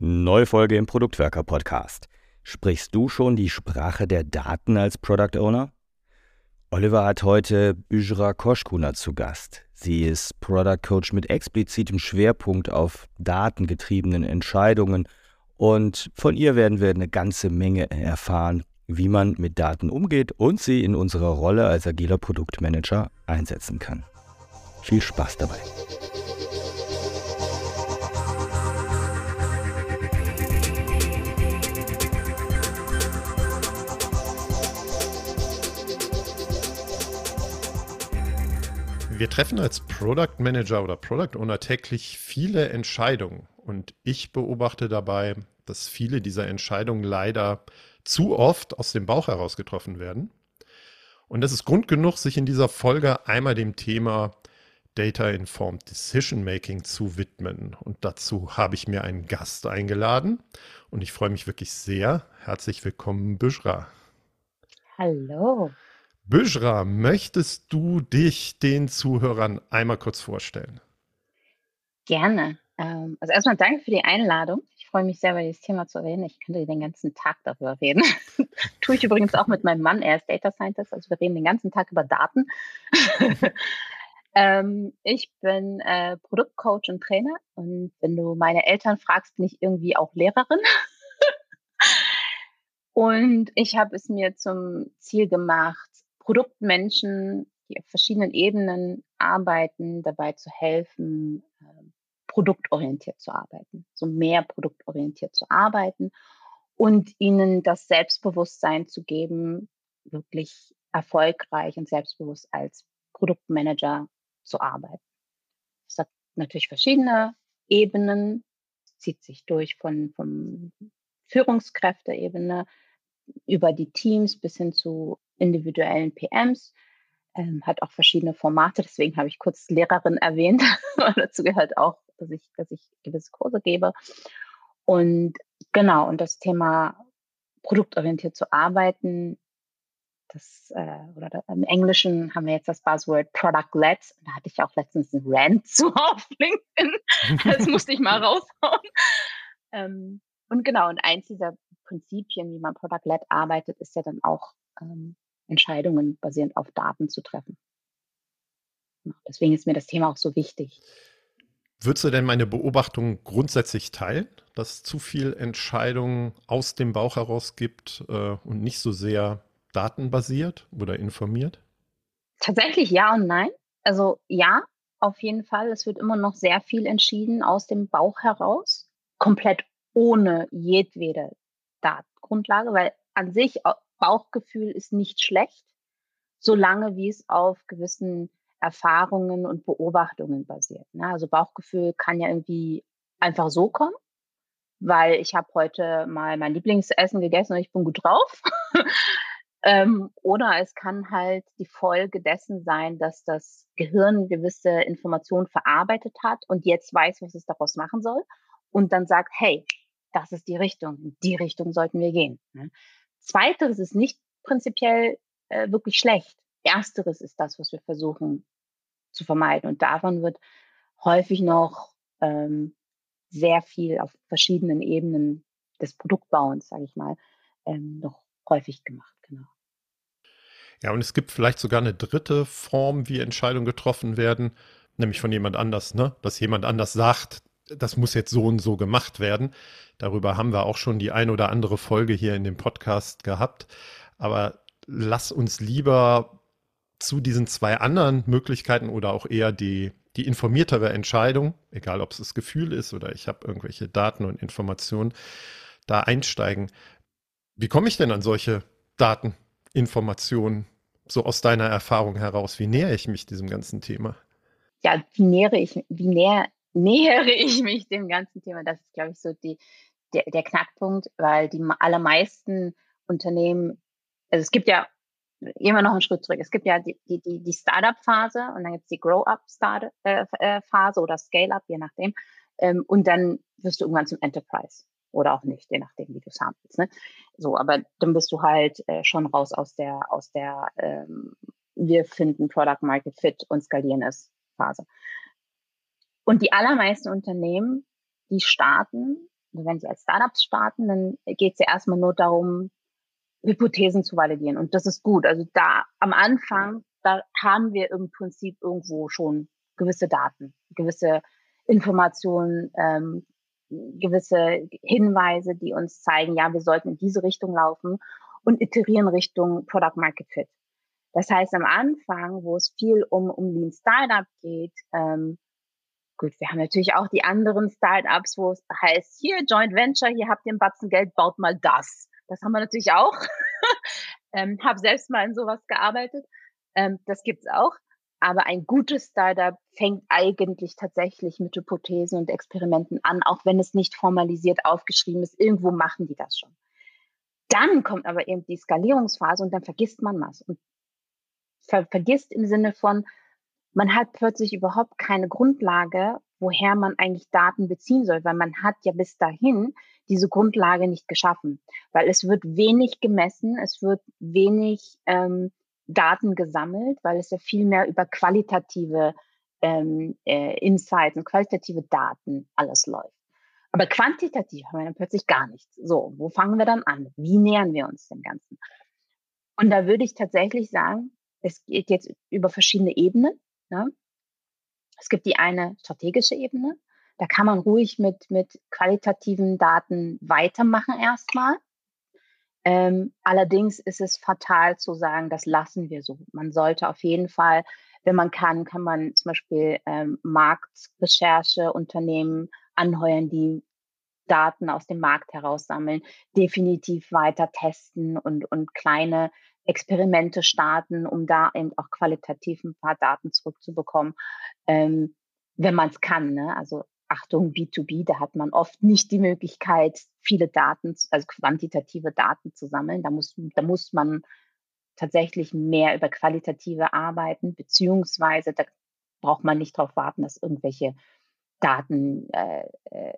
Neue Folge im Produktwerker Podcast. Sprichst du schon die Sprache der Daten als Product Owner? Oliver hat heute Büjra Koschkuna zu Gast. Sie ist Product Coach mit explizitem Schwerpunkt auf datengetriebenen Entscheidungen und von ihr werden wir eine ganze Menge erfahren, wie man mit Daten umgeht und sie in unserer Rolle als agiler Produktmanager einsetzen kann. Viel Spaß dabei. Wir treffen als Product Manager oder Product Owner täglich viele Entscheidungen und ich beobachte dabei, dass viele dieser Entscheidungen leider zu oft aus dem Bauch heraus getroffen werden. Und das ist Grund genug, sich in dieser Folge einmal dem Thema Data Informed Decision Making zu widmen. Und dazu habe ich mir einen Gast eingeladen und ich freue mich wirklich sehr. Herzlich willkommen, Büschra. Hallo. Büschra, möchtest du dich den Zuhörern einmal kurz vorstellen? Gerne. Ähm, also erstmal danke für die Einladung. Ich freue mich sehr, über dieses Thema zu reden. Ich könnte den ganzen Tag darüber reden. Tue ich übrigens auch mit meinem Mann. Er ist Data Scientist. Also wir reden den ganzen Tag über Daten. ähm, ich bin äh, Produktcoach und Trainer. Und wenn du meine Eltern fragst, bin ich irgendwie auch Lehrerin. und ich habe es mir zum Ziel gemacht, Produktmenschen, die auf verschiedenen Ebenen arbeiten, dabei zu helfen, ähm, produktorientiert zu arbeiten, so mehr produktorientiert zu arbeiten und ihnen das Selbstbewusstsein zu geben, wirklich erfolgreich und selbstbewusst als Produktmanager zu arbeiten. Das hat natürlich verschiedene Ebenen, zieht sich durch von, von Führungskräfteebene über die Teams bis hin zu individuellen PMs, ähm, hat auch verschiedene Formate. Deswegen habe ich kurz Lehrerin erwähnt. dazu gehört auch, dass ich, dass ich gewisse Kurse gebe. Und genau, und das Thema produktorientiert zu arbeiten, das, äh, oder da, im Englischen haben wir jetzt das Buzzword Product-Led. Da hatte ich auch letztens einen Rant zu auf LinkedIn. Das musste ich mal raushauen. Ähm, und genau, und eins dieser Prinzipien, wie man Product-Led arbeitet, ist ja dann auch ähm, Entscheidungen basierend auf Daten zu treffen. Deswegen ist mir das Thema auch so wichtig. Würdest du denn meine Beobachtung grundsätzlich teilen, dass es zu viel Entscheidungen aus dem Bauch heraus gibt äh, und nicht so sehr datenbasiert oder informiert? Tatsächlich ja und nein. Also ja, auf jeden Fall. Es wird immer noch sehr viel entschieden aus dem Bauch heraus, komplett ohne jedwede Datengrundlage, weil an sich Bauchgefühl ist nicht schlecht, solange wie es auf gewissen Erfahrungen und Beobachtungen basiert. Ne? Also Bauchgefühl kann ja irgendwie einfach so kommen, weil ich habe heute mal mein Lieblingsessen gegessen und ich bin gut drauf. ähm, oder es kann halt die Folge dessen sein, dass das Gehirn gewisse Informationen verarbeitet hat und jetzt weiß, was es daraus machen soll und dann sagt, hey, das ist die Richtung, in die Richtung sollten wir gehen. Ne? Zweiteres ist nicht prinzipiell äh, wirklich schlecht. Ersteres ist das, was wir versuchen zu vermeiden. Und davon wird häufig noch ähm, sehr viel auf verschiedenen Ebenen des Produktbauens, sage ich mal, ähm, noch häufig gemacht. Genau. Ja, und es gibt vielleicht sogar eine dritte Form, wie Entscheidungen getroffen werden, nämlich von jemand anders, ne? Dass jemand anders sagt, das muss jetzt so und so gemacht werden. Darüber haben wir auch schon die ein oder andere Folge hier in dem Podcast gehabt. Aber lass uns lieber zu diesen zwei anderen Möglichkeiten oder auch eher die, die informiertere Entscheidung, egal ob es das Gefühl ist oder ich habe irgendwelche Daten und Informationen, da einsteigen. Wie komme ich denn an solche Daten, Informationen, so aus deiner Erfahrung heraus? Wie nähere ich mich diesem ganzen Thema? Ja, wie nähere ich, wie näher, nähere ich mich dem ganzen Thema? Das ist, glaube ich, so die, der, der Knackpunkt, weil die allermeisten Unternehmen, also es gibt ja immer noch einen Schritt zurück. Es gibt ja die, die, die Startup-Phase und dann gibt es die Grow-up-Phase äh, äh, oder Scale-up, je nachdem. Ähm, und dann wirst du irgendwann zum Enterprise oder auch nicht, je nachdem, wie du es haben willst. Ne? So, aber dann bist du halt äh, schon raus aus der, aus der ähm, wir finden Product Market Fit und skalieren es Phase. Und die allermeisten Unternehmen, die starten wenn Sie als Startups starten, dann geht es ja erstmal nur darum, Hypothesen zu validieren. Und das ist gut. Also da am Anfang, da haben wir im Prinzip irgendwo schon gewisse Daten, gewisse Informationen, ähm, gewisse Hinweise, die uns zeigen, ja, wir sollten in diese Richtung laufen und iterieren Richtung Product Market Fit. Das heißt, am Anfang, wo es viel um, um Lean Startup geht, ähm, gut, wir haben natürlich auch die anderen Startups, wo es heißt, hier Joint Venture, hier habt ihr ein Batzen Geld, baut mal das. Das haben wir natürlich auch. ähm, habe selbst mal in sowas gearbeitet. Ähm, das gibt's auch. Aber ein gutes Startup fängt eigentlich tatsächlich mit Hypothesen und Experimenten an, auch wenn es nicht formalisiert aufgeschrieben ist. Irgendwo machen die das schon. Dann kommt aber eben die Skalierungsphase und dann vergisst man was. Und ver vergisst im Sinne von, man hat plötzlich überhaupt keine Grundlage, woher man eigentlich Daten beziehen soll, weil man hat ja bis dahin diese Grundlage nicht geschaffen, weil es wird wenig gemessen, es wird wenig ähm, Daten gesammelt, weil es ja viel mehr über qualitative ähm, äh, Insights und qualitative Daten alles läuft. Aber quantitativ haben wir dann plötzlich gar nichts. So, wo fangen wir dann an? Wie nähern wir uns dem Ganzen? Und da würde ich tatsächlich sagen, es geht jetzt über verschiedene Ebenen. Ne? Es gibt die eine strategische Ebene. Da kann man ruhig mit, mit qualitativen Daten weitermachen erstmal. Ähm, allerdings ist es fatal zu sagen, das lassen wir so. Man sollte auf jeden Fall, wenn man kann, kann man zum Beispiel ähm, Marktrecherche, Unternehmen anheuern, die Daten aus dem Markt heraussammeln, definitiv weiter testen und, und kleine Experimente starten, um da eben auch qualitativ ein paar Daten zurückzubekommen, ähm, wenn man es kann. Ne? Also Achtung, B2B, da hat man oft nicht die Möglichkeit, viele Daten, also quantitative Daten zu sammeln. Da muss, da muss man tatsächlich mehr über qualitative arbeiten, beziehungsweise da braucht man nicht darauf warten, dass irgendwelche Daten äh, äh,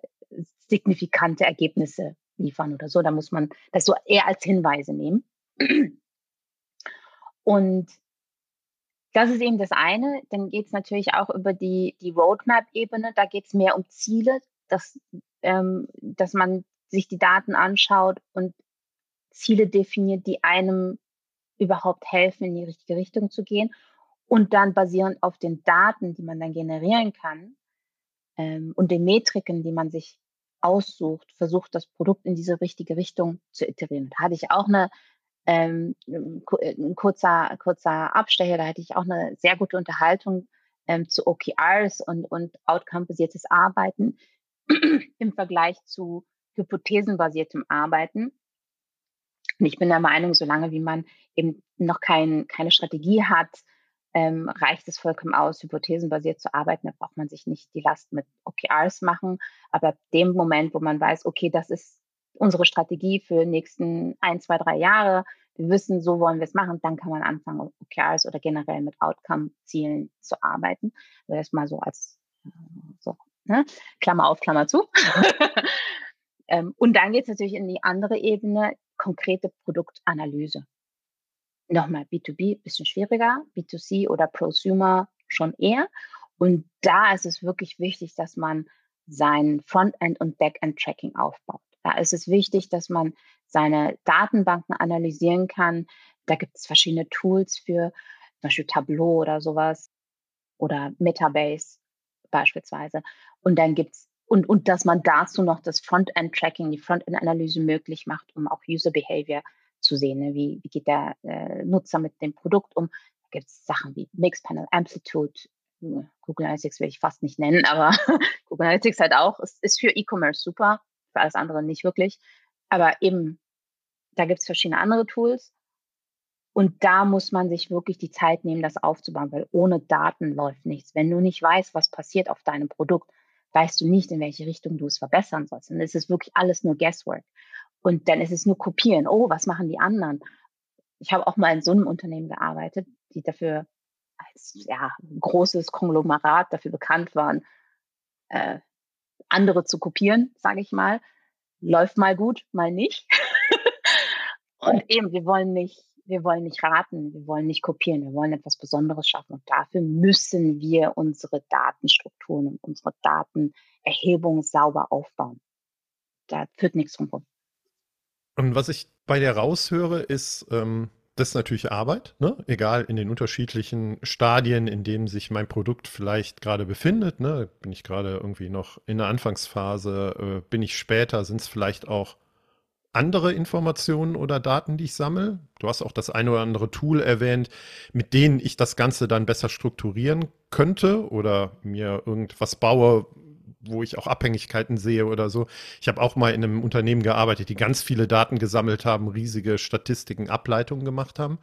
signifikante Ergebnisse liefern oder so. Da muss man das so eher als Hinweise nehmen. Und das ist eben das eine. Dann geht es natürlich auch über die, die Roadmap-Ebene. Da geht es mehr um Ziele, dass, ähm, dass man sich die Daten anschaut und Ziele definiert, die einem überhaupt helfen, in die richtige Richtung zu gehen. Und dann basierend auf den Daten, die man dann generieren kann ähm, und den Metriken, die man sich aussucht, versucht, das Produkt in diese richtige Richtung zu iterieren. Da hatte ich auch eine ähm, äh, ein kurzer, kurzer Abstecher, da hatte ich auch eine sehr gute Unterhaltung ähm, zu OKRs und, und outcome-basiertes Arbeiten im Vergleich zu hypothesenbasiertem Arbeiten. Und ich bin der Meinung, solange wie man eben noch kein, keine Strategie hat, ähm, reicht es vollkommen aus, hypothesenbasiert zu arbeiten. Da braucht man sich nicht die Last mit OKRs machen. Aber ab dem Moment, wo man weiß, okay, das ist unsere Strategie für die nächsten ein, zwei, drei Jahre. Wir wissen, so wollen wir es machen. Dann kann man anfangen, OKRs oder generell mit Outcome-Zielen zu arbeiten. Also das mal so als äh, so, ne? Klammer auf, Klammer zu. ähm, und dann geht es natürlich in die andere Ebene, konkrete Produktanalyse. Nochmal B2B, bisschen schwieriger, B2C oder Prosumer schon eher. Und da ist es wirklich wichtig, dass man sein Frontend- und Backend-Tracking aufbaut. Da ist es wichtig, dass man seine Datenbanken analysieren kann. Da gibt es verschiedene Tools für, zum Beispiel Tableau oder sowas oder Metabase beispielsweise. Und dann gibt's und, und dass man dazu noch das Frontend-Tracking, die Frontend-Analyse möglich macht, um auch User Behavior zu sehen. Ne? Wie, wie geht der äh, Nutzer mit dem Produkt um? Da gibt es Sachen wie Mixpanel, Amplitude, hm, Google Analytics will ich fast nicht nennen, aber Google Analytics halt auch. Es ist für E-Commerce super für alles andere nicht wirklich. Aber eben, da gibt es verschiedene andere Tools. Und da muss man sich wirklich die Zeit nehmen, das aufzubauen, weil ohne Daten läuft nichts. Wenn du nicht weißt, was passiert auf deinem Produkt, weißt du nicht, in welche Richtung du es verbessern sollst. Und es ist wirklich alles nur Guesswork. Und dann ist es nur kopieren. Oh, was machen die anderen? Ich habe auch mal in so einem Unternehmen gearbeitet, die dafür als ja, großes Konglomerat dafür bekannt waren, äh, andere zu kopieren, sage ich mal. Läuft mal gut, mal nicht. und eben, wir wollen nicht, wir wollen nicht raten, wir wollen nicht kopieren, wir wollen etwas Besonderes schaffen. Und dafür müssen wir unsere Datenstrukturen und unsere Datenerhebung sauber aufbauen. da führt nichts drum rum. Und was ich bei dir raushöre, ist, ähm, das ist natürlich Arbeit, ne? egal in den unterschiedlichen Stadien, in denen sich mein Produkt vielleicht gerade befindet. Ne? Bin ich gerade irgendwie noch in der Anfangsphase, äh, bin ich später, sind es vielleicht auch andere Informationen oder Daten, die ich sammle. Du hast auch das eine oder andere Tool erwähnt, mit denen ich das Ganze dann besser strukturieren könnte oder mir irgendwas baue, wo ich auch Abhängigkeiten sehe oder so. Ich habe auch mal in einem Unternehmen gearbeitet, die ganz viele Daten gesammelt haben, riesige Statistiken, Ableitungen gemacht haben.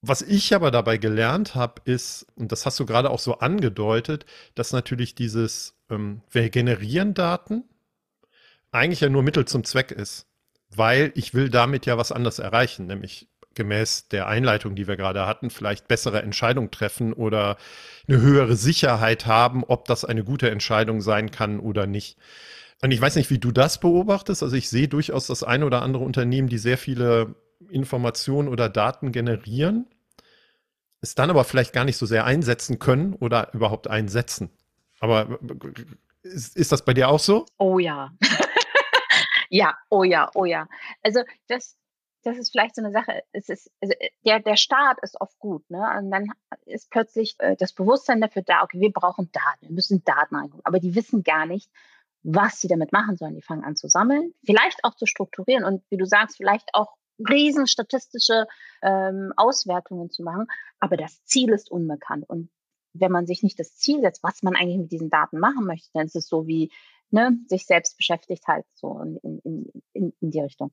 Was ich aber dabei gelernt habe, ist, und das hast du gerade auch so angedeutet, dass natürlich dieses, ähm, wir generieren Daten, eigentlich ja nur Mittel zum Zweck ist. Weil ich will damit ja was anderes erreichen, nämlich gemäß der Einleitung, die wir gerade hatten, vielleicht bessere Entscheidungen treffen oder eine höhere Sicherheit haben, ob das eine gute Entscheidung sein kann oder nicht. Und ich weiß nicht, wie du das beobachtest. Also ich sehe durchaus das eine oder andere Unternehmen, die sehr viele Informationen oder Daten generieren, es dann aber vielleicht gar nicht so sehr einsetzen können oder überhaupt einsetzen. Aber ist, ist das bei dir auch so? Oh ja. ja, oh ja, oh ja. Also das, das ist vielleicht so eine Sache. Es ist, also äh, der, der Start ist oft gut, ne? Und dann ist plötzlich äh, das Bewusstsein dafür da, okay, wir brauchen Daten, wir müssen Daten reingucken. Aber die wissen gar nicht, was sie damit machen sollen. Die fangen an zu sammeln, vielleicht auch zu strukturieren und wie du sagst, vielleicht auch riesen statistische ähm, Auswertungen zu machen. Aber das Ziel ist unbekannt. Und wenn man sich nicht das Ziel setzt, was man eigentlich mit diesen Daten machen möchte, dann ist es so wie ne, sich selbst beschäftigt halt so in, in, in, in die Richtung.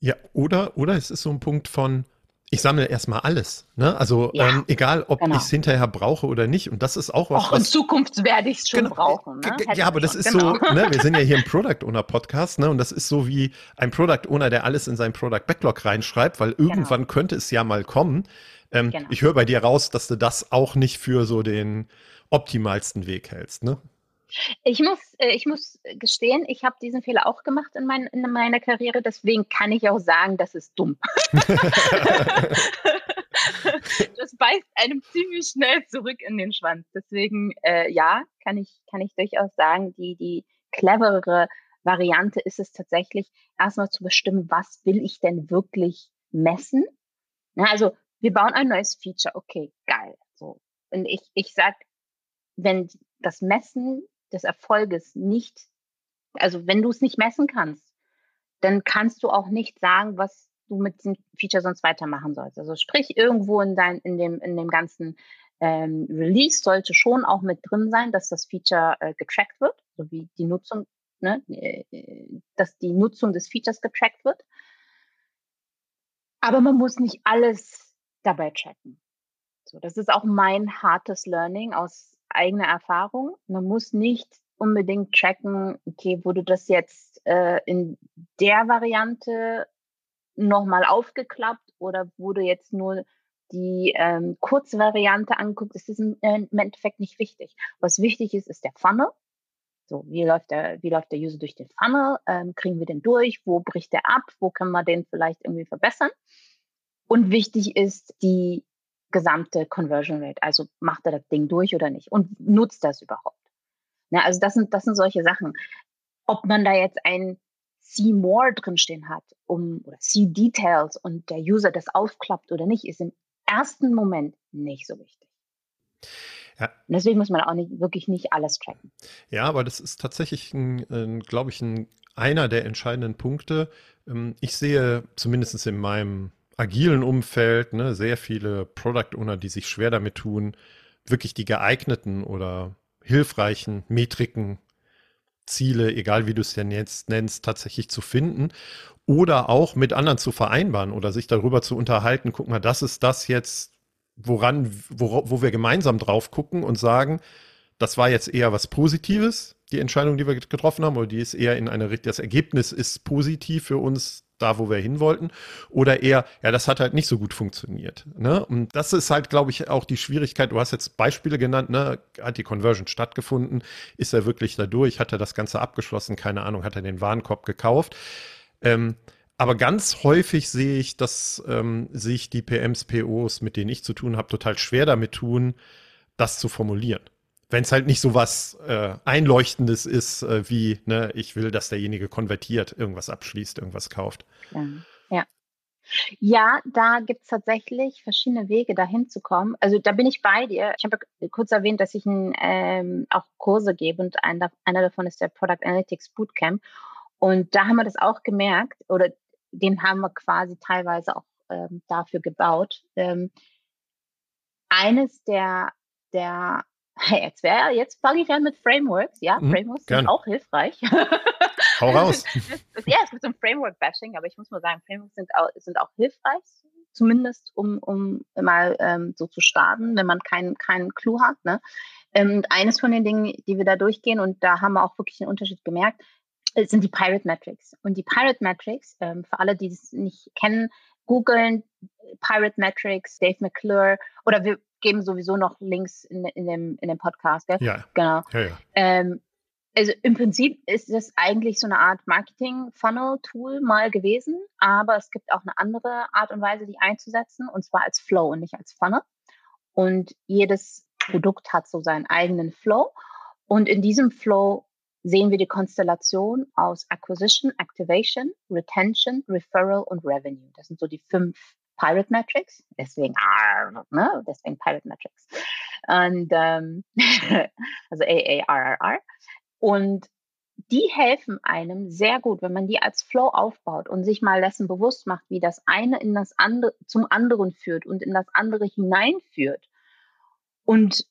Ja, oder, oder es ist so ein Punkt von, ich sammle erstmal alles. Ne? Also ja, ähm, egal, ob genau. ich es hinterher brauche oder nicht. Und das ist auch was. Auch in Zukunft werde ich es schon genau, brauchen. Ne? Ja, aber das schon, ist genau. so, ne? wir sind ja hier im Product Owner Podcast, ne? Und das ist so wie ein Product Owner, der alles in seinen Product Backlog reinschreibt, weil genau. irgendwann könnte es ja mal kommen. Ähm, genau. Ich höre bei dir raus, dass du das auch nicht für so den optimalsten Weg hältst, ne? Ich muss, äh, ich muss gestehen, ich habe diesen Fehler auch gemacht in, mein, in meiner Karriere, deswegen kann ich auch sagen, das ist dumm. das beißt einem ziemlich schnell zurück in den Schwanz. Deswegen, äh, ja, kann ich, kann ich durchaus sagen, die, die cleverere Variante ist es tatsächlich, erstmal zu bestimmen, was will ich denn wirklich messen. Na, also, wir bauen ein neues Feature, okay, geil. So. Und ich, ich sag, wenn das Messen des Erfolges nicht, also wenn du es nicht messen kannst, dann kannst du auch nicht sagen, was du mit diesem Feature sonst weitermachen sollst. Also sprich, irgendwo in, dein, in, dem, in dem ganzen ähm, Release sollte schon auch mit drin sein, dass das Feature äh, getrackt wird, so wie die Nutzung, ne, äh, dass die Nutzung des Features getrackt wird. Aber man muss nicht alles dabei tracken. So, das ist auch mein hartes Learning aus eigene Erfahrung. Man muss nicht unbedingt tracken, okay, wurde das jetzt äh, in der Variante nochmal aufgeklappt oder wurde jetzt nur die ähm, Kurzvariante angeguckt, das ist im, äh, im Endeffekt nicht wichtig. Was wichtig ist, ist der Funnel. So, wie läuft der, wie läuft der User durch den Funnel? Ähm, kriegen wir den durch? Wo bricht der ab? Wo können wir den vielleicht irgendwie verbessern? Und wichtig ist die gesamte Conversion Rate. Also macht er das Ding durch oder nicht und nutzt das überhaupt. Na, also das sind, das sind solche Sachen. Ob man da jetzt ein See More drinstehen hat, um, oder See Details und der User das aufklappt oder nicht, ist im ersten Moment nicht so wichtig. Ja. Deswegen muss man auch nicht, wirklich nicht alles tracken. Ja, aber das ist tatsächlich, glaube ich, ein, einer der entscheidenden Punkte. Ähm, ich sehe zumindest in meinem agilen Umfeld, ne, sehr viele Product Owner, die sich schwer damit tun, wirklich die geeigneten oder hilfreichen Metriken, Ziele, egal wie du es denn jetzt nennst, tatsächlich zu finden oder auch mit anderen zu vereinbaren oder sich darüber zu unterhalten, guck mal, das ist das jetzt, woran, wo, wo wir gemeinsam drauf gucken und sagen, das war jetzt eher was Positives, die Entscheidung, die wir getroffen haben, oder die ist eher in eine, das Ergebnis ist positiv für uns, da, wo wir hin wollten. Oder eher, ja, das hat halt nicht so gut funktioniert. Ne? Und das ist halt, glaube ich, auch die Schwierigkeit. Du hast jetzt Beispiele genannt, ne? Hat die Conversion stattgefunden? Ist er wirklich da durch? Hat er das Ganze abgeschlossen? Keine Ahnung, hat er den Warenkorb gekauft? Ähm, aber ganz häufig sehe ich, dass ähm, sich die PMs, POs, mit denen ich zu tun habe, total schwer damit tun, das zu formulieren. Wenn es halt nicht so was äh, Einleuchtendes ist, äh, wie, ne, ich will, dass derjenige konvertiert, irgendwas abschließt, irgendwas kauft. Ja, ja. Ja, da gibt es tatsächlich verschiedene Wege, dahin zu kommen. Also da bin ich bei dir. Ich habe kurz erwähnt, dass ich ein, ähm, auch Kurse gebe und ein, einer davon ist der Product Analytics Bootcamp. Und da haben wir das auch gemerkt, oder den haben wir quasi teilweise auch ähm, dafür gebaut. Ähm, eines der, der jetzt wäre, jetzt fange ich an mit Frameworks. Ja, mhm, Frameworks sind auch hilfreich. Hau raus. ja, es gibt so ein Framework-Bashing, aber ich muss mal sagen, Frameworks sind auch, sind auch hilfreich, zumindest um, um mal ähm, so zu starten, wenn man keinen keinen Clou hat. Ne? Ähm, und eines von den Dingen, die wir da durchgehen, und da haben wir auch wirklich einen Unterschied gemerkt, äh, sind die Pirate Metrics. Und die Pirate Metrics, ähm, für alle, die es nicht kennen, googeln Pirate Metrics, Dave McClure, oder wir geben sowieso noch Links in, in, dem, in dem Podcast. Gell? Ja. Genau. Ja, ja. Ähm, also im Prinzip ist das eigentlich so eine Art Marketing-Funnel-Tool mal gewesen, aber es gibt auch eine andere Art und Weise, die einzusetzen, und zwar als Flow und nicht als Funnel. Und jedes Produkt hat so seinen eigenen Flow. Und in diesem Flow sehen wir die Konstellation aus Acquisition, Activation, Retention, Referral und Revenue. Das sind so die fünf Pirate Metrics, deswegen, ne, deswegen Pirate Metrics. Und ähm, also AARRR. Und die helfen einem sehr gut, wenn man die als Flow aufbaut und sich mal dessen bewusst macht, wie das eine in das andere zum anderen führt und in das andere hineinführt. Und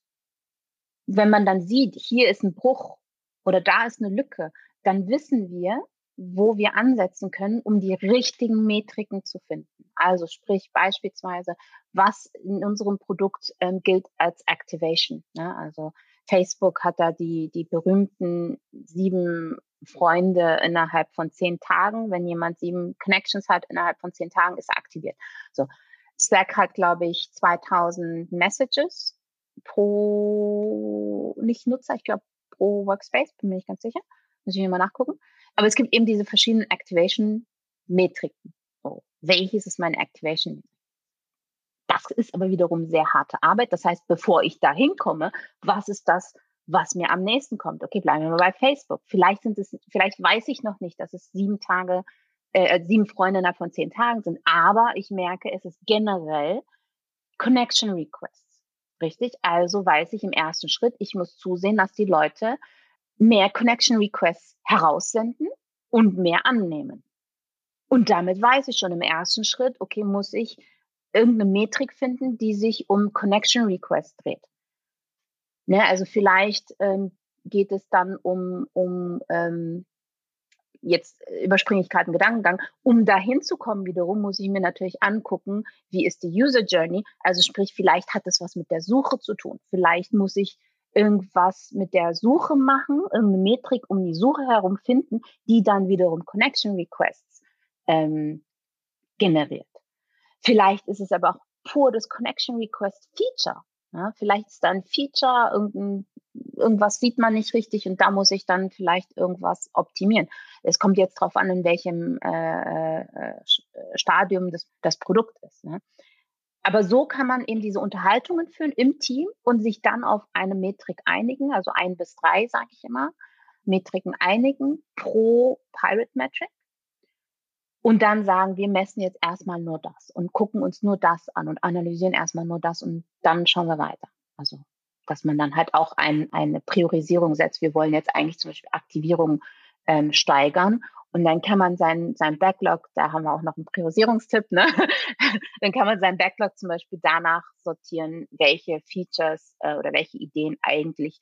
wenn man dann sieht, hier ist ein Bruch oder da ist eine Lücke, dann wissen wir, wo wir ansetzen können, um die richtigen Metriken zu finden. Also sprich beispielsweise, was in unserem Produkt ähm, gilt als Activation. Ne? Also Facebook hat da die, die berühmten sieben Freunde innerhalb von zehn Tagen. Wenn jemand sieben Connections hat, innerhalb von zehn Tagen ist er aktiviert. So. Slack hat, glaube ich, 2000 Messages pro, nicht Nutzer, ich glaube pro Workspace, bin mir nicht ganz sicher. Muss ich mir mal nachgucken. Aber es gibt eben diese verschiedenen Activation-Metriken. Welches ist meine Activation? Das ist aber wiederum sehr harte Arbeit. Das heißt, bevor ich da hinkomme, was ist das, was mir am nächsten kommt? Okay, bleiben wir mal bei Facebook. Vielleicht sind es, vielleicht weiß ich noch nicht, dass es sieben Tage, äh, sieben Freunde innerhalb von zehn Tagen sind. Aber ich merke, es ist generell Connection Requests. Richtig? Also weiß ich im ersten Schritt, ich muss zusehen, dass die Leute mehr Connection Requests heraussenden und mehr annehmen. Und damit weiß ich schon im ersten Schritt, okay, muss ich irgendeine Metrik finden, die sich um Connection Request dreht. Ne, also vielleicht ähm, geht es dann um, um ähm, jetzt überspringe ich gerade einen Gedankengang, um dahin zu kommen wiederum, muss ich mir natürlich angucken, wie ist die User Journey. Also sprich, vielleicht hat es was mit der Suche zu tun. Vielleicht muss ich irgendwas mit der Suche machen, irgendeine Metrik um die Suche herum finden, die dann wiederum Connection Requests ähm, generiert. Vielleicht ist es aber auch pur das Connection Request Feature. Ja, vielleicht ist da ein Feature, irgendwas sieht man nicht richtig und da muss ich dann vielleicht irgendwas optimieren. Es kommt jetzt darauf an, in welchem äh, äh, Stadium das, das Produkt ist. Ne? Aber so kann man eben diese Unterhaltungen führen im Team und sich dann auf eine Metrik einigen, also ein bis drei, sage ich immer, Metriken einigen pro Pirate Metric und dann sagen, wir messen jetzt erstmal nur das und gucken uns nur das an und analysieren erstmal nur das und dann schauen wir weiter. Also, dass man dann halt auch ein, eine Priorisierung setzt. Wir wollen jetzt eigentlich zum Beispiel Aktivierung ähm, steigern und dann kann man sein, sein Backlog, da haben wir auch noch einen Priorisierungstipp, ne? dann kann man sein Backlog zum Beispiel danach sortieren, welche Features äh, oder welche Ideen eigentlich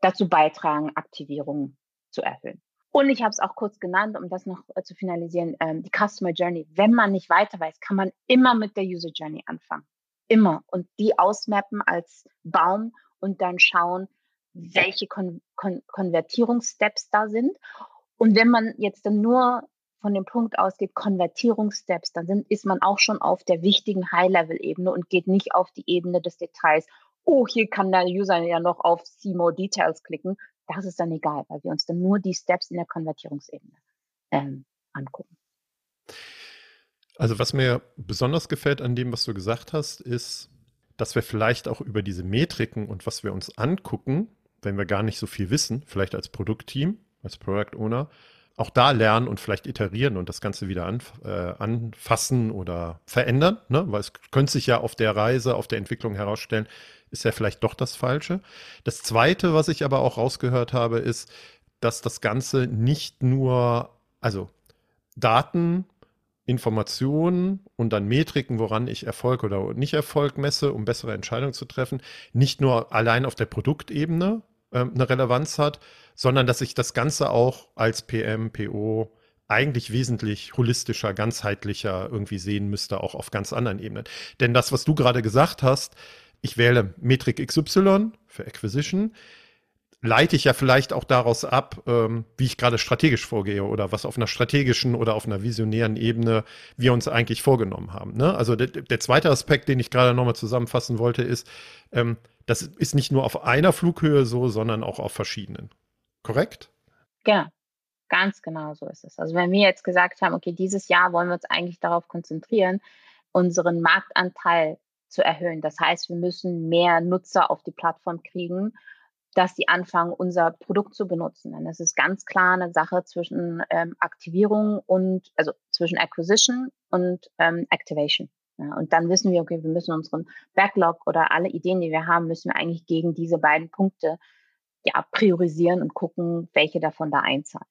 dazu beitragen, Aktivierung zu erhöhen. Und ich habe es auch kurz genannt, um das noch äh, zu finalisieren, ähm, die Customer Journey. Wenn man nicht weiter weiß, kann man immer mit der User Journey anfangen. Immer. Und die ausmappen als Baum und dann schauen, welche Kon Kon Konvertierungssteps da sind. Und wenn man jetzt dann nur von dem Punkt ausgeht, Konvertierungssteps, dann sind, ist man auch schon auf der wichtigen High-Level-Ebene und geht nicht auf die Ebene des Details. Oh, hier kann der User ja noch auf See More Details klicken, das ist dann egal, weil wir uns dann nur die Steps in der Konvertierungsebene ähm, angucken. Also was mir besonders gefällt an dem, was du gesagt hast, ist, dass wir vielleicht auch über diese Metriken und was wir uns angucken, wenn wir gar nicht so viel wissen, vielleicht als Produktteam, als Product Owner, auch da lernen und vielleicht iterieren und das Ganze wieder anf äh, anfassen oder verändern, ne? weil es könnte sich ja auf der Reise, auf der Entwicklung herausstellen, ist ja vielleicht doch das Falsche. Das Zweite, was ich aber auch rausgehört habe, ist, dass das Ganze nicht nur, also Daten, Informationen und dann Metriken, woran ich Erfolg oder nicht Erfolg messe, um bessere Entscheidungen zu treffen, nicht nur allein auf der Produktebene äh, eine Relevanz hat, sondern dass ich das Ganze auch als PM, PO eigentlich wesentlich holistischer, ganzheitlicher irgendwie sehen müsste, auch auf ganz anderen Ebenen. Denn das, was du gerade gesagt hast, ich wähle Metrik XY für Acquisition, leite ich ja vielleicht auch daraus ab, ähm, wie ich gerade strategisch vorgehe oder was auf einer strategischen oder auf einer visionären Ebene wir uns eigentlich vorgenommen haben. Ne? Also der, der, zweite Aspekt, den ich gerade nochmal zusammenfassen wollte, ist, ähm, das ist nicht nur auf einer Flughöhe so, sondern auch auf verschiedenen. Korrekt? Genau. ganz genau so ist es. Also wenn wir jetzt gesagt haben, okay, dieses Jahr wollen wir uns eigentlich darauf konzentrieren, unseren Marktanteil zu erhöhen. Das heißt, wir müssen mehr Nutzer auf die Plattform kriegen, dass die anfangen, unser Produkt zu benutzen. Denn es ist ganz klar eine Sache zwischen ähm, Aktivierung und, also zwischen Acquisition und ähm, Activation. Ja, und dann wissen wir, okay, wir müssen unseren Backlog oder alle Ideen, die wir haben, müssen wir eigentlich gegen diese beiden Punkte ja, priorisieren und gucken, welche davon da einzahlen.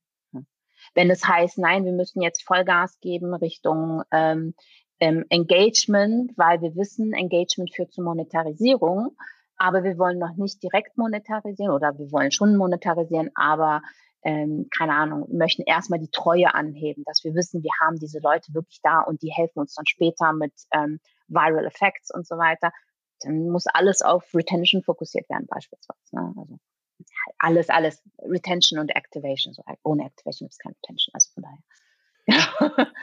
Wenn es heißt, nein, wir müssen jetzt Vollgas geben Richtung ähm, ähm, Engagement, weil wir wissen, Engagement führt zu Monetarisierung, aber wir wollen noch nicht direkt monetarisieren oder wir wollen schon monetarisieren, aber ähm, keine Ahnung, möchten erstmal die Treue anheben, dass wir wissen, wir haben diese Leute wirklich da und die helfen uns dann später mit ähm, Viral Effects und so weiter. Dann muss alles auf Retention fokussiert werden beispielsweise. Ne? Also alles, alles, Retention und Activation. So, halt ohne Activation gibt es keine Retention, also von daher.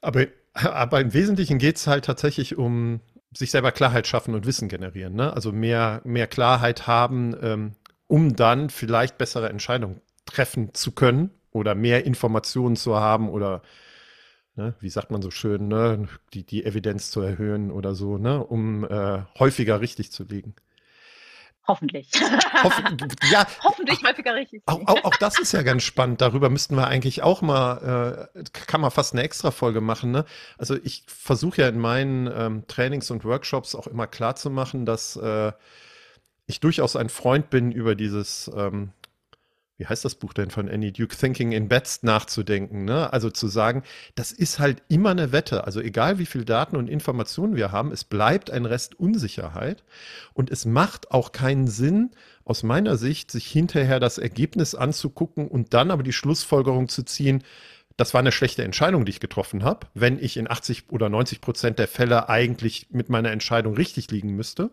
Aber aber im Wesentlichen geht es halt tatsächlich um sich selber Klarheit schaffen und Wissen generieren. Ne? Also mehr, mehr Klarheit haben, ähm, um dann vielleicht bessere Entscheidungen treffen zu können oder mehr Informationen zu haben oder, ne, wie sagt man so schön, ne, die, die Evidenz zu erhöhen oder so, ne, um äh, häufiger richtig zu liegen. Hoffentlich. Hoff ja. Hoffentlich häufiger richtig. Auch, auch, auch, das ist ja ganz spannend. Darüber müssten wir eigentlich auch mal, äh, kann man fast eine extra Folge machen. Ne? Also ich versuche ja in meinen ähm, Trainings und Workshops auch immer klar zu machen, dass äh, ich durchaus ein Freund bin über dieses ähm, wie heißt das Buch denn von Annie Duke, Thinking in Bets nachzudenken. Ne? Also zu sagen, das ist halt immer eine Wette. Also egal wie viel Daten und Informationen wir haben, es bleibt ein Rest Unsicherheit. Und es macht auch keinen Sinn, aus meiner Sicht, sich hinterher das Ergebnis anzugucken und dann aber die Schlussfolgerung zu ziehen, das war eine schlechte Entscheidung, die ich getroffen habe, wenn ich in 80 oder 90 Prozent der Fälle eigentlich mit meiner Entscheidung richtig liegen müsste,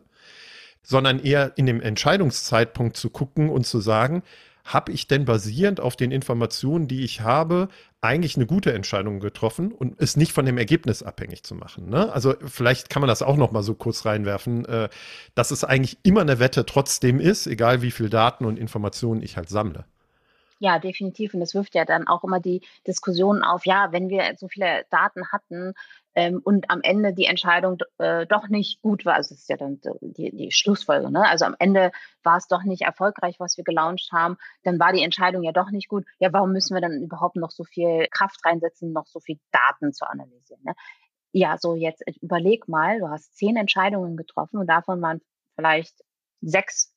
sondern eher in dem Entscheidungszeitpunkt zu gucken und zu sagen, habe ich denn basierend auf den Informationen, die ich habe, eigentlich eine gute Entscheidung getroffen und es nicht von dem Ergebnis abhängig zu machen. Ne? Also vielleicht kann man das auch noch mal so kurz reinwerfen, äh, dass es eigentlich immer eine Wette trotzdem ist, egal wie viel Daten und Informationen ich halt sammle. Ja, definitiv. Und das wirft ja dann auch immer die Diskussion auf, ja, wenn wir so viele Daten hatten, ähm, und am Ende die Entscheidung äh, doch nicht gut war. Also das ist ja dann die, die Schlussfolgerung. Ne? Also am Ende war es doch nicht erfolgreich, was wir gelauncht haben. Dann war die Entscheidung ja doch nicht gut. Ja, warum müssen wir dann überhaupt noch so viel Kraft reinsetzen, noch so viel Daten zu analysieren? Ne? Ja, so jetzt äh, überleg mal, du hast zehn Entscheidungen getroffen und davon waren vielleicht sechs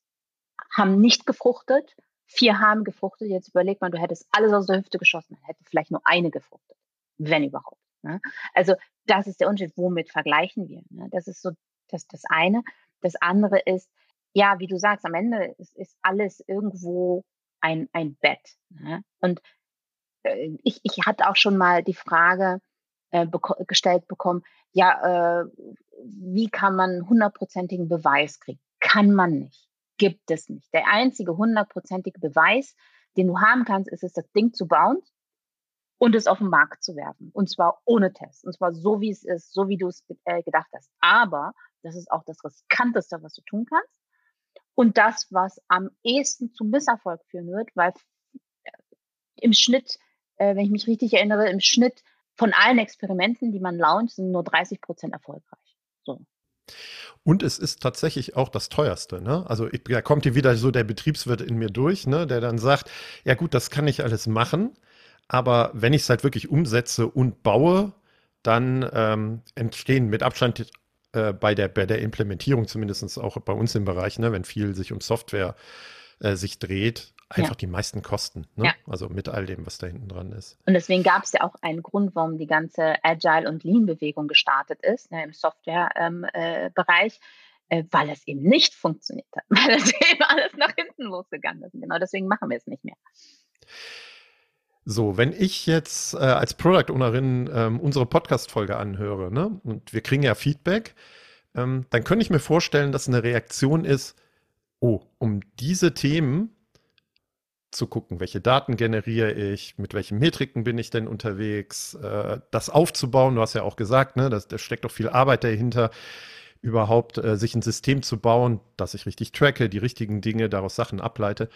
haben nicht gefruchtet, vier haben gefruchtet. Jetzt überleg mal, du hättest alles aus der Hüfte geschossen, hätte vielleicht nur eine gefruchtet, wenn überhaupt. Ne? Also das ist der Unterschied, womit vergleichen wir. Ne? Das ist so das, das eine. Das andere ist, ja, wie du sagst, am Ende ist, ist alles irgendwo ein, ein Bett. Ne? Und äh, ich, ich hatte auch schon mal die Frage äh, beko gestellt bekommen, ja, äh, wie kann man hundertprozentigen Beweis kriegen? Kann man nicht. Gibt es nicht. Der einzige hundertprozentige Beweis, den du haben kannst, ist es, das Ding zu bauen und es auf den Markt zu werfen. Und zwar ohne Test. Und zwar so, wie es ist, so wie du es äh, gedacht hast. Aber das ist auch das Riskanteste, was du tun kannst. Und das, was am ehesten zu Misserfolg führen wird, weil äh, im Schnitt, äh, wenn ich mich richtig erinnere, im Schnitt von allen Experimenten, die man launcht, sind nur 30 Prozent erfolgreich. So. Und es ist tatsächlich auch das teuerste. Ne? Also ich, da kommt hier wieder so der Betriebswirt in mir durch, ne? der dann sagt, ja gut, das kann ich alles machen aber wenn ich es halt wirklich umsetze und baue, dann ähm, entstehen mit Abstand äh, bei, der, bei der Implementierung, zumindest auch bei uns im Bereich, ne, wenn viel sich um Software äh, sich dreht, einfach ja. die meisten Kosten. Ne? Ja. Also mit all dem, was da hinten dran ist. Und deswegen gab es ja auch einen Grund, warum die ganze Agile- und Lean-Bewegung gestartet ist ne, im Software-Bereich. Ähm, äh, weil es eben nicht funktioniert hat, weil es eben alles nach hinten losgegangen ist. Genau deswegen machen wir es nicht mehr. So, wenn ich jetzt äh, als Product Ownerin ähm, unsere Podcast-Folge anhöre, ne, und wir kriegen ja Feedback, ähm, dann könnte ich mir vorstellen, dass eine Reaktion ist, oh, um diese Themen zu gucken, welche Daten generiere ich, mit welchen Metriken bin ich denn unterwegs, äh, das aufzubauen. Du hast ja auch gesagt, ne, da steckt doch viel Arbeit dahinter, überhaupt äh, sich ein System zu bauen, dass ich richtig tracke, die richtigen Dinge, daraus Sachen ableite.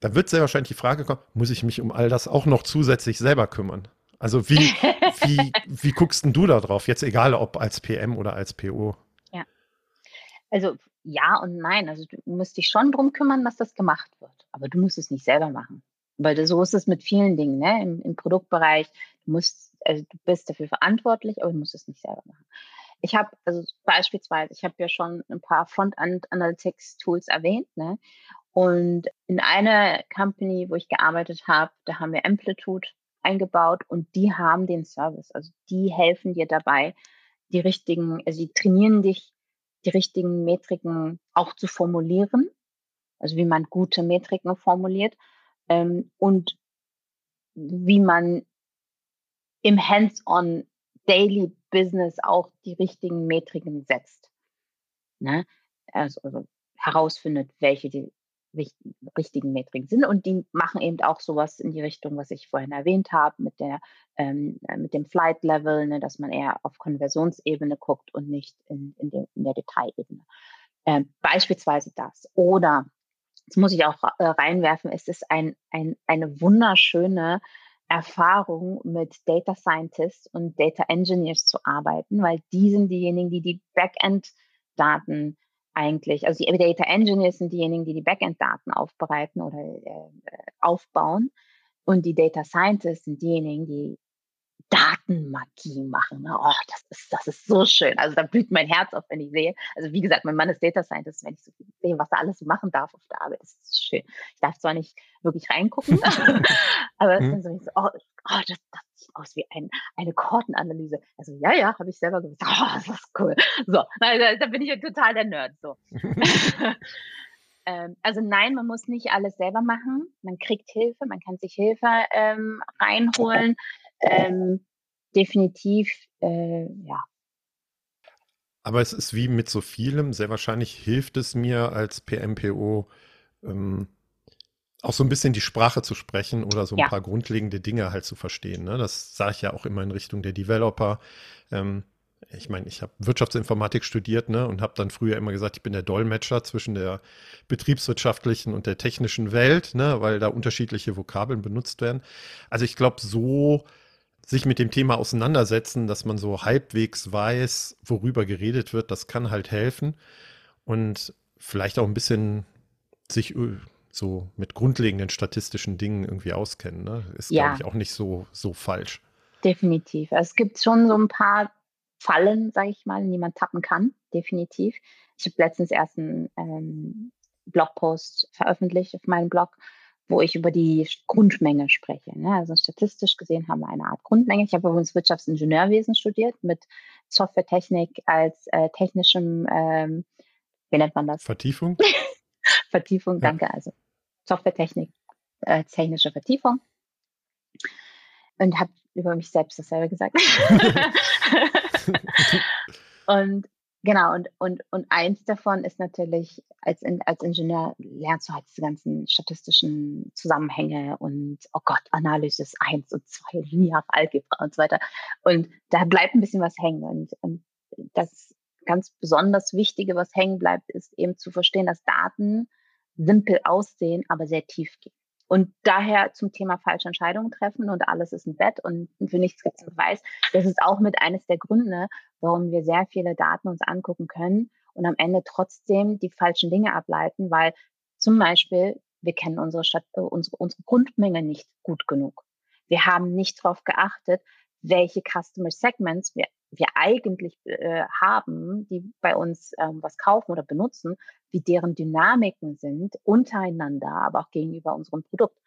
Da wird sehr wahrscheinlich die Frage kommen, muss ich mich um all das auch noch zusätzlich selber kümmern? Also wie, wie, wie guckst denn du da drauf? Jetzt egal, ob als PM oder als PO. Ja. Also ja und nein. Also du musst dich schon drum kümmern, dass das gemacht wird. Aber du musst es nicht selber machen. Weil so ist es mit vielen Dingen, ne? Im, im Produktbereich. Du musst, also du bist dafür verantwortlich, aber du musst es nicht selber machen. Ich habe, also beispielsweise, ich habe ja schon ein paar Frontend-Analytics-Tools erwähnt, ne? Und in einer Company, wo ich gearbeitet habe, da haben wir Amplitude eingebaut und die haben den Service. Also die helfen dir dabei, die richtigen, also die trainieren dich, die richtigen Metriken auch zu formulieren. Also wie man gute Metriken formuliert ähm, und wie man im Hands-on Daily Business auch die richtigen Metriken setzt. Ne? Also, also herausfindet, welche die richtigen Metriken sind. Und die machen eben auch sowas in die Richtung, was ich vorhin erwähnt habe, mit der ähm, äh, mit dem Flight Level, ne, dass man eher auf Konversionsebene guckt und nicht in, in, dem, in der Detailebene. Ähm, beispielsweise das. Oder, das muss ich auch äh, reinwerfen, es ist ein, ein, eine wunderschöne Erfahrung mit Data Scientists und Data Engineers zu arbeiten, weil die sind diejenigen, die die Backend-Daten eigentlich, also die Data Engineers sind diejenigen, die die Backend-Daten aufbereiten oder äh, aufbauen. Und die Data Scientists sind diejenigen, die Datenmagie machen. Ne? Oh, das ist, das ist so schön. Also da blüht mein Herz auf, wenn ich sehe. Also wie gesagt, mein Mann ist Data Scientist, wenn ich so sehe, was er alles so machen darf auf der Arbeit, das ist schön. Ich darf zwar nicht wirklich reingucken, aber es ist mhm. so, oh, oh das, das sieht aus wie ein, eine Kortenanalyse. Also ja, ja, habe ich selber gesagt, oh, das ist cool. So, da, da bin ich ja total der Nerd. So. Ähm, also nein, man muss nicht alles selber machen. Man kriegt Hilfe, man kann sich Hilfe ähm, reinholen. Ähm, definitiv, äh, ja. Aber es ist wie mit so vielem, sehr wahrscheinlich hilft es mir als PMPO, ähm, auch so ein bisschen die Sprache zu sprechen oder so ein ja. paar grundlegende Dinge halt zu verstehen. Ne? Das sage ich ja auch immer in Richtung der Developer. Ähm, ich meine, ich habe Wirtschaftsinformatik studiert ne, und habe dann früher immer gesagt, ich bin der Dolmetscher zwischen der betriebswirtschaftlichen und der technischen Welt, ne, weil da unterschiedliche Vokabeln benutzt werden. Also ich glaube, so sich mit dem Thema auseinandersetzen, dass man so halbwegs weiß, worüber geredet wird, das kann halt helfen. Und vielleicht auch ein bisschen sich äh, so mit grundlegenden statistischen Dingen irgendwie auskennen. Ne? Ist, ja. glaube ich, auch nicht so, so falsch. Definitiv. Es gibt schon so ein paar Fallen, sage ich mal, in die man tappen kann. Definitiv. Ich habe letztens erst einen ähm, Blogpost veröffentlicht auf meinem Blog wo ich über die Grundmenge spreche. Ne? Also statistisch gesehen haben wir eine Art Grundmenge. Ich habe übrigens Wirtschaftsingenieurwesen studiert mit Softwaretechnik als äh, technischem, ähm, wie nennt man das? Vertiefung? Vertiefung, ja. danke. Also Softwaretechnik als äh, technische Vertiefung. Und habe über mich selbst dasselbe gesagt. und Genau, und, und, und eins davon ist natürlich, als, als Ingenieur lernst du halt diese ganzen statistischen Zusammenhänge und, oh Gott, Analysis 1 und 2, lineare Algebra und so weiter. Und da bleibt ein bisschen was hängen. Und, und das ganz besonders Wichtige, was hängen bleibt, ist eben zu verstehen, dass Daten simpel aussehen, aber sehr tief gehen. Und daher zum Thema falsche Entscheidungen treffen und alles ist ein Bett und für nichts gibt es einen Beweis. Das ist auch mit eines der Gründe, warum wir sehr viele Daten uns angucken können und am Ende trotzdem die falschen Dinge ableiten, weil zum Beispiel wir kennen unsere, Stadt, äh, unsere, unsere Grundmenge nicht gut genug. Wir haben nicht darauf geachtet, welche Customer Segments wir, wir eigentlich äh, haben, die bei uns ähm, was kaufen oder benutzen, wie deren Dynamiken sind untereinander, aber auch gegenüber unserem Produkt.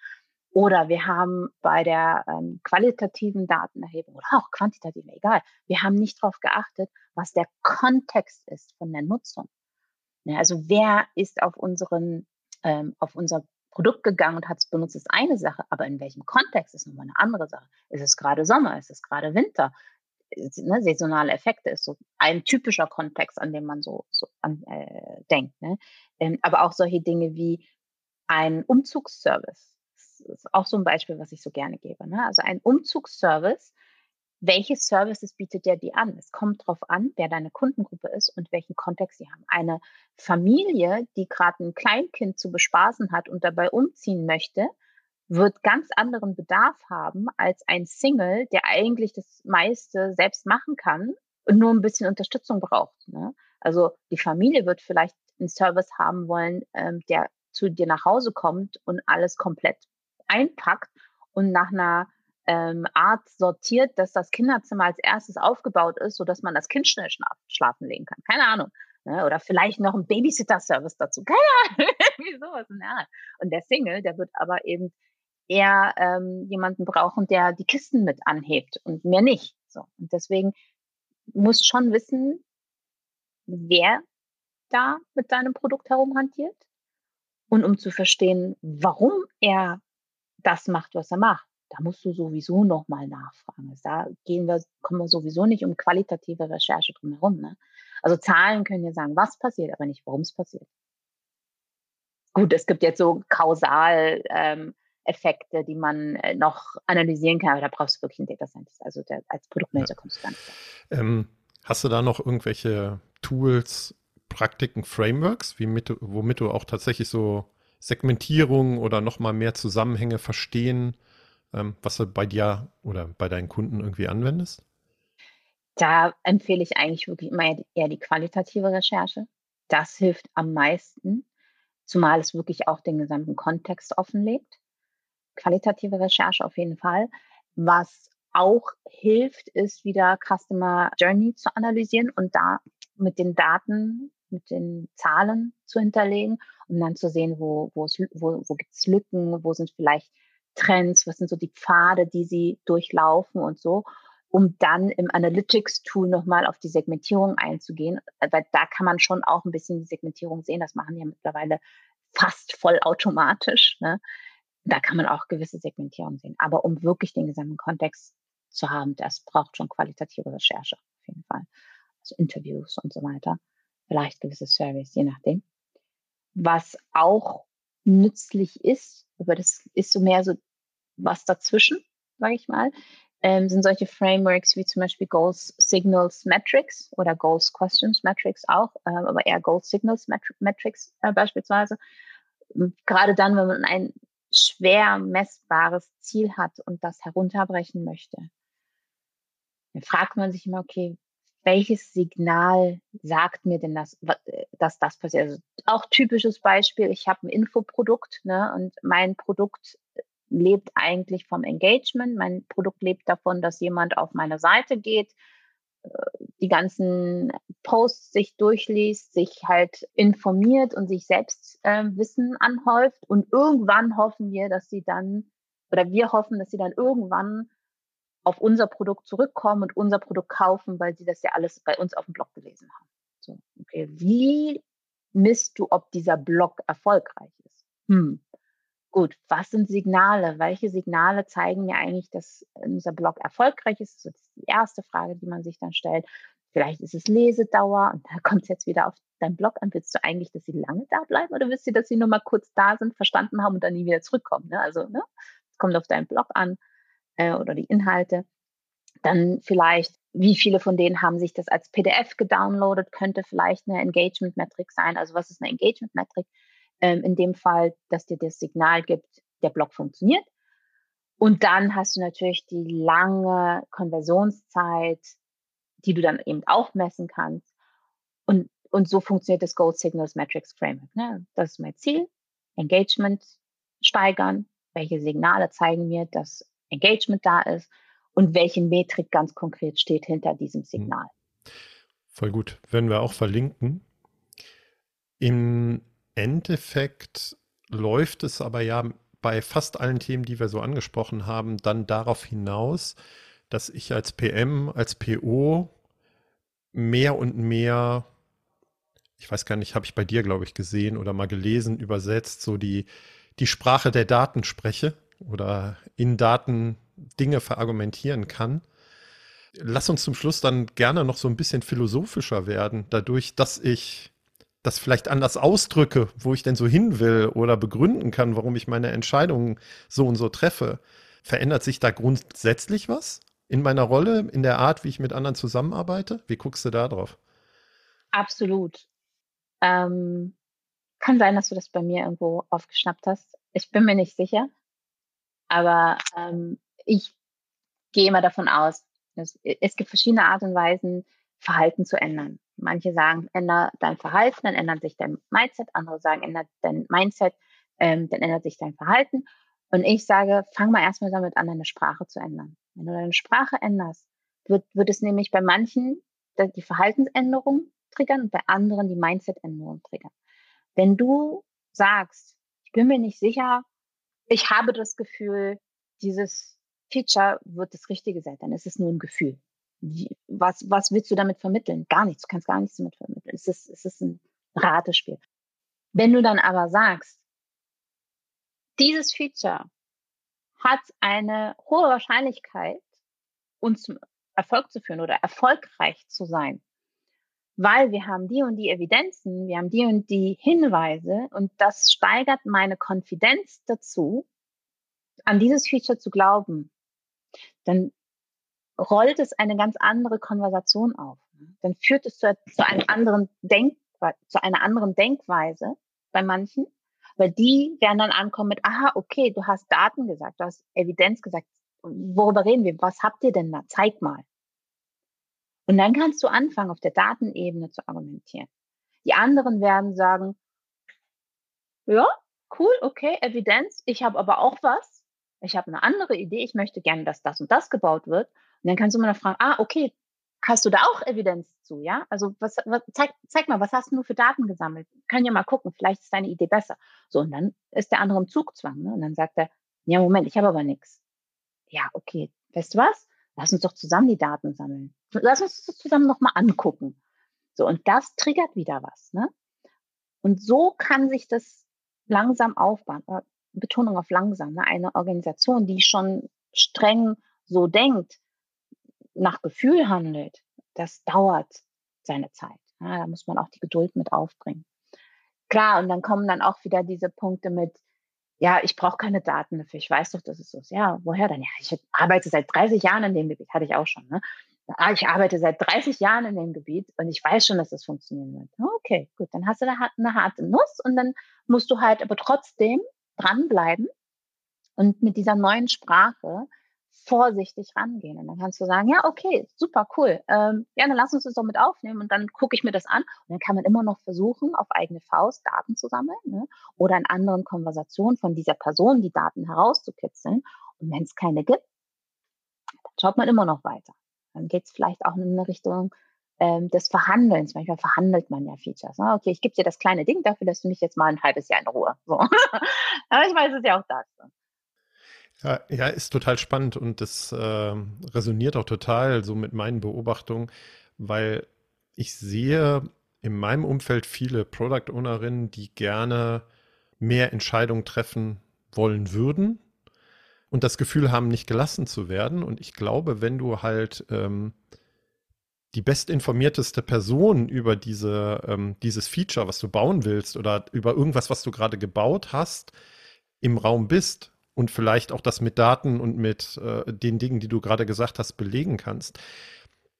Oder wir haben bei der ähm, qualitativen Datenerhebung oder auch quantitativen, egal, wir haben nicht darauf geachtet, was der Kontext ist von der Nutzung. Ja, also wer ist auf unseren, ähm, auf unser Produkt gegangen und hat es benutzt, ist eine Sache, aber in welchem Kontext ist nochmal eine andere Sache. Ist es gerade Sommer? Ist es gerade Winter? Ne, saisonale Effekte ist so ein typischer Kontext, an dem man so, so an, äh, denkt. Ne? Ähm, aber auch solche Dinge wie ein Umzugsservice. Das ist auch so ein Beispiel, was ich so gerne gebe. Ne? Also ein Umzugsservice welche Services bietet der dir an? Es kommt darauf an, wer deine Kundengruppe ist und welchen Kontext sie haben. Eine Familie, die gerade ein Kleinkind zu bespaßen hat und dabei umziehen möchte, wird ganz anderen Bedarf haben als ein Single, der eigentlich das meiste selbst machen kann und nur ein bisschen Unterstützung braucht. Ne? Also die Familie wird vielleicht einen Service haben wollen, ähm, der zu dir nach Hause kommt und alles komplett einpackt und nach einer ähm, Art sortiert, dass das Kinderzimmer als erstes aufgebaut ist, sodass man das Kind schnell schlafen legen kann. Keine Ahnung. Ne? Oder vielleicht noch ein Babysitter-Service dazu. Keine Ahnung. Wie sowas in der Art. Und der Single, der wird aber eben eher ähm, jemanden brauchen, der die Kisten mit anhebt und mehr nicht. So. Und deswegen muss schon wissen, wer da mit deinem Produkt herumhantiert und um zu verstehen, warum er das macht, was er macht da musst du sowieso nochmal nachfragen. Also da gehen wir, kommen wir sowieso nicht um qualitative Recherche drum herum. Ne? Also Zahlen können ja sagen, was passiert, aber nicht, warum es passiert. Gut, es gibt jetzt so kausal ähm, Effekte, die man äh, noch analysieren kann, aber da brauchst du wirklich einen Data Scientist. Also der, als Produktmanager ja. kommst du gar nicht. Ähm, hast du da noch irgendwelche Tools, Praktiken, Frameworks, wie mit, womit du auch tatsächlich so Segmentierung oder nochmal mehr Zusammenhänge verstehen ähm, was du bei dir oder bei deinen Kunden irgendwie anwendest? Da empfehle ich eigentlich wirklich immer eher die qualitative Recherche. Das hilft am meisten, zumal es wirklich auch den gesamten Kontext offenlegt. Qualitative Recherche auf jeden Fall. Was auch hilft, ist wieder Customer Journey zu analysieren und da mit den Daten, mit den Zahlen zu hinterlegen, um dann zu sehen, wo, wo, wo, wo gibt es Lücken, wo sind vielleicht Trends, was sind so die Pfade, die sie durchlaufen und so, um dann im Analytics-Tool nochmal auf die Segmentierung einzugehen. Weil da kann man schon auch ein bisschen die Segmentierung sehen. Das machen ja mittlerweile fast vollautomatisch. Ne? Da kann man auch gewisse Segmentierung sehen. Aber um wirklich den gesamten Kontext zu haben, das braucht schon qualitative Recherche auf jeden Fall. Also Interviews und so weiter. Vielleicht gewisse Surveys, je nachdem. Was auch nützlich ist, aber das ist so mehr so was dazwischen, sage ich mal, ähm, sind solche Frameworks wie zum Beispiel Goals Signals Metrics oder Goals Questions Metrics auch, äh, aber eher Goals Signals Metrics äh, beispielsweise. Gerade dann, wenn man ein schwer messbares Ziel hat und das herunterbrechen möchte, dann fragt man sich immer, okay, welches Signal sagt mir denn das, dass das passiert? Also auch typisches Beispiel, ich habe ein Infoprodukt ne, und mein Produkt lebt eigentlich vom Engagement. Mein Produkt lebt davon, dass jemand auf meine Seite geht, äh, die ganzen Posts sich durchliest, sich halt informiert und sich selbst äh, Wissen anhäuft. Und irgendwann hoffen wir, dass sie dann, oder wir hoffen, dass sie dann irgendwann auf unser Produkt zurückkommen und unser Produkt kaufen, weil sie das ja alles bei uns auf dem Blog gelesen haben. So, okay, wie misst du, ob dieser Blog erfolgreich ist? Hm. Gut, was sind Signale? Welche Signale zeigen mir eigentlich, dass unser Blog erfolgreich ist? Das ist die erste Frage, die man sich dann stellt. Vielleicht ist es Lesedauer und da kommt es jetzt wieder auf deinen Blog an. Willst du eigentlich, dass sie lange da bleiben oder willst du, dass sie nur mal kurz da sind, verstanden haben und dann nie wieder zurückkommen? Ne? Also, ne? es kommt auf deinen Blog an äh, oder die Inhalte. Dann vielleicht, wie viele von denen haben sich das als PDF gedownloadet, könnte vielleicht eine Engagement-Metrik sein. Also was ist eine Engagement-Metrik? Ähm, in dem Fall, dass dir das Signal gibt, der Block funktioniert. Und dann hast du natürlich die lange Konversionszeit, die du dann eben auch messen kannst. Und, und so funktioniert das Gold Signals Metrics Framework. Ne? Das ist mein Ziel. Engagement steigern. Welche Signale zeigen mir, dass Engagement da ist und welche Metrik ganz konkret steht hinter diesem hm. Signal. Voll gut. Werden wir auch verlinken. Im Endeffekt läuft es aber ja bei fast allen Themen, die wir so angesprochen haben, dann darauf hinaus, dass ich als PM, als PO mehr und mehr, ich weiß gar nicht, habe ich bei dir, glaube ich, gesehen oder mal gelesen, übersetzt, so die, die Sprache der Daten spreche oder in Daten Dinge verargumentieren kann. Lass uns zum Schluss dann gerne noch so ein bisschen philosophischer werden, dadurch, dass ich das vielleicht anders ausdrücke, wo ich denn so hin will oder begründen kann, warum ich meine Entscheidungen so und so treffe. Verändert sich da grundsätzlich was in meiner Rolle, in der Art, wie ich mit anderen zusammenarbeite? Wie guckst du da drauf? Absolut. Ähm, kann sein, dass du das bei mir irgendwo aufgeschnappt hast. Ich bin mir nicht sicher. Aber ähm, ich gehe immer davon aus, dass es gibt verschiedene Art und Weisen, Verhalten zu ändern. Manche sagen, ändere dein Verhalten, dann ändert sich dein Mindset. Andere sagen, ändert dein Mindset, ähm, dann ändert sich dein Verhalten. Und ich sage, fang mal erstmal damit an, deine Sprache zu ändern. Wenn du deine Sprache änderst, wird, wird es nämlich bei manchen die Verhaltensänderung triggern und bei anderen die Mindset-Änderung triggern. Wenn du sagst, ich bin mir nicht sicher, ich habe das Gefühl, dieses Feature wird das Richtige sein, dann ist es nur ein Gefühl. Was, was willst du damit vermitteln? Gar nichts. Du kannst gar nichts damit vermitteln. Es ist, es ist ein Ratespiel. Wenn du dann aber sagst, dieses Feature hat eine hohe Wahrscheinlichkeit, uns zum Erfolg zu führen oder erfolgreich zu sein, weil wir haben die und die Evidenzen, wir haben die und die Hinweise und das steigert meine Konfidenz dazu, an dieses Feature zu glauben, dann rollt es eine ganz andere Konversation auf. Dann führt es zu, zu einem anderen Denk, zu einer anderen Denkweise bei manchen, weil die werden dann ankommen mit, aha, okay, du hast Daten gesagt, du hast Evidenz gesagt. Worüber reden wir? Was habt ihr denn da? Zeig mal. Und dann kannst du anfangen, auf der Datenebene zu argumentieren. Die anderen werden sagen, ja, cool, okay, Evidenz, ich habe aber auch was. Ich habe eine andere Idee, ich möchte gerne, dass das und das gebaut wird. Und dann kannst du immer noch fragen, ah, okay, hast du da auch Evidenz zu, ja? Also was, was, zeig, zeig mal, was hast du für Daten gesammelt? Können ja mal gucken, vielleicht ist deine Idee besser. So, und dann ist der andere im Zugzwang, ne? Und dann sagt er, ja, Moment, ich habe aber nichts. Ja, okay, weißt du was? Lass uns doch zusammen die Daten sammeln. Lass uns das zusammen nochmal angucken. So, und das triggert wieder was. Ne? Und so kann sich das langsam aufbauen. Äh, Betonung auf langsam. Ne? Eine Organisation, die schon streng so denkt, nach Gefühl handelt, das dauert seine Zeit. Ja, da muss man auch die Geduld mit aufbringen. Klar, und dann kommen dann auch wieder diese Punkte mit, ja, ich brauche keine Daten dafür, ich weiß doch, dass es so ist. Ja, woher dann? Ja, ich arbeite seit 30 Jahren in dem Gebiet, hatte ich auch schon. Ne? Ah, ich arbeite seit 30 Jahren in dem Gebiet und ich weiß schon, dass das funktionieren wird. Okay, gut, dann hast du eine harte Nuss und dann musst du halt aber trotzdem dranbleiben und mit dieser neuen Sprache vorsichtig rangehen. Und dann kannst du sagen, ja, okay, super, cool. Ähm, ja, dann lass uns das doch mit aufnehmen und dann gucke ich mir das an. Und dann kann man immer noch versuchen, auf eigene Faust Daten zu sammeln ne? oder in anderen Konversationen von dieser Person die Daten herauszukitzeln. Und wenn es keine gibt, dann schaut man immer noch weiter. Dann geht es vielleicht auch in eine Richtung ähm, des Verhandelns. Manchmal verhandelt man ja Features. Ne? Okay, ich gebe dir das kleine Ding dafür, dass du mich jetzt mal ein halbes Jahr in Ruhe. So. Aber ich weiß es ja auch das. Ja, ja, ist total spannend und das äh, resoniert auch total so mit meinen Beobachtungen, weil ich sehe in meinem Umfeld viele Product Ownerinnen, die gerne mehr Entscheidungen treffen wollen würden und das Gefühl haben, nicht gelassen zu werden. Und ich glaube, wenn du halt ähm, die bestinformierteste Person über diese, ähm, dieses Feature, was du bauen willst, oder über irgendwas, was du gerade gebaut hast, im Raum bist und vielleicht auch das mit Daten und mit äh, den Dingen, die du gerade gesagt hast, belegen kannst,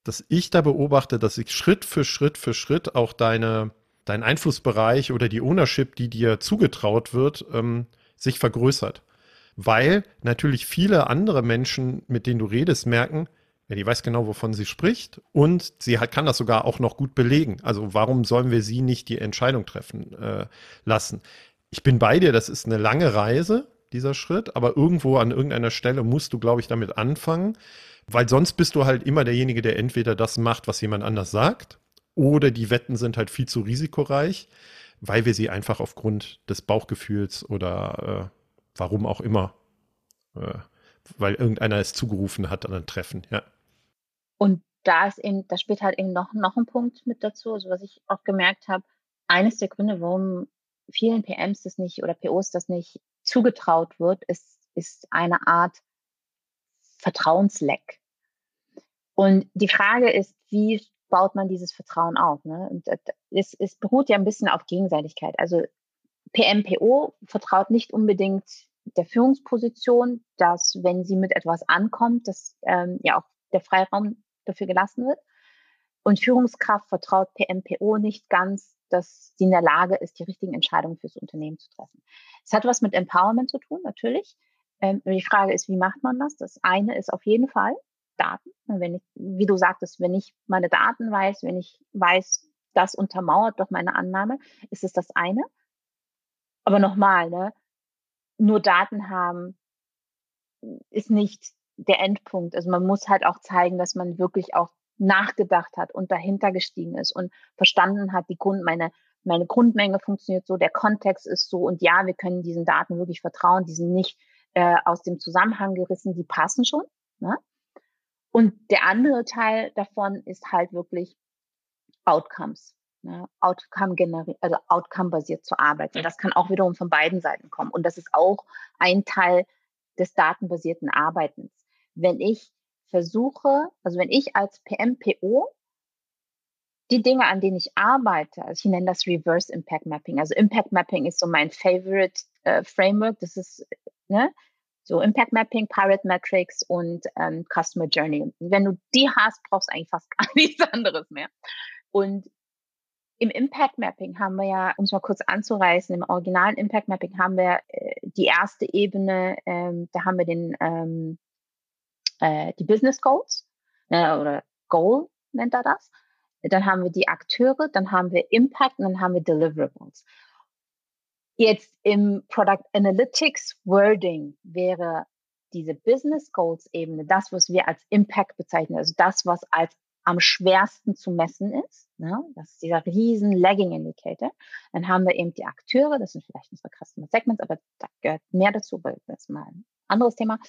dass ich da beobachte, dass sich Schritt für Schritt für Schritt auch deine, dein Einflussbereich oder die Ownership, die dir zugetraut wird, ähm, sich vergrößert. Weil natürlich viele andere Menschen, mit denen du redest, merken, ja, die weiß genau, wovon sie spricht und sie hat, kann das sogar auch noch gut belegen. Also warum sollen wir sie nicht die Entscheidung treffen äh, lassen? Ich bin bei dir, das ist eine lange Reise, dieser Schritt, aber irgendwo an irgendeiner Stelle musst du, glaube ich, damit anfangen, weil sonst bist du halt immer derjenige, der entweder das macht, was jemand anders sagt, oder die Wetten sind halt viel zu risikoreich, weil wir sie einfach aufgrund des Bauchgefühls oder äh, warum auch immer, äh, weil irgendeiner es zugerufen hat an ein Treffen, ja. Und da ist eben, da spielt halt eben noch, noch ein Punkt mit dazu, also was ich auch gemerkt habe, eines der Gründe, warum vielen PMs das nicht oder POs das nicht zugetraut wird, ist, ist eine Art Vertrauensleck. Und die Frage ist, wie baut man dieses Vertrauen auf? Ne? Und es, es beruht ja ein bisschen auf Gegenseitigkeit. Also PMPO vertraut nicht unbedingt der Führungsposition, dass wenn sie mit etwas ankommt, dass ähm, ja auch der Freiraum dafür gelassen wird. Und Führungskraft vertraut PMPO nicht ganz, dass sie in der Lage ist, die richtigen Entscheidungen fürs Unternehmen zu treffen. Es hat was mit Empowerment zu tun, natürlich. Ähm, die Frage ist, wie macht man das? Das eine ist auf jeden Fall Daten. wenn ich, wie du sagtest, wenn ich meine Daten weiß, wenn ich weiß, das untermauert doch meine Annahme, ist es das eine. Aber nochmal, ne, nur Daten haben ist nicht der Endpunkt. Also man muss halt auch zeigen, dass man wirklich auch nachgedacht hat und dahinter gestiegen ist und verstanden hat, die Grund, meine, meine Grundmenge funktioniert so, der Kontext ist so und ja, wir können diesen Daten wirklich vertrauen, die sind nicht äh, aus dem Zusammenhang gerissen, die passen schon. Ne? Und der andere Teil davon ist halt wirklich Outcomes. Ne? Outcome also Outcome-basiert zu arbeiten. Das kann auch wiederum von beiden Seiten kommen. Und das ist auch ein Teil des datenbasierten Arbeitens. Wenn ich versuche, also wenn ich als PMPO die Dinge, an denen ich arbeite, also ich nenne das Reverse Impact Mapping. Also Impact Mapping ist so mein Favorite äh, Framework. Das ist ne, so Impact Mapping, Pirate Metrics und ähm, Customer Journey. Und wenn du die hast, brauchst du eigentlich fast gar nichts anderes mehr. Und im Impact Mapping haben wir ja, um es mal kurz anzureißen, im originalen Impact Mapping haben wir äh, die erste Ebene, ähm, da haben wir den ähm, äh, die Business Goals äh, oder Goal nennt er das. Dann haben wir die Akteure, dann haben wir Impact und dann haben wir Deliverables. Jetzt im Product Analytics Wording wäre diese Business Goals Ebene das, was wir als Impact bezeichnen, also das, was als am schwersten zu messen ist. Ne? Das ist dieser riesen Lagging Indicator. Dann haben wir eben die Akteure, das sind vielleicht unsere Customer Segments, aber da gehört mehr dazu, weil das ist mal ein anderes Thema.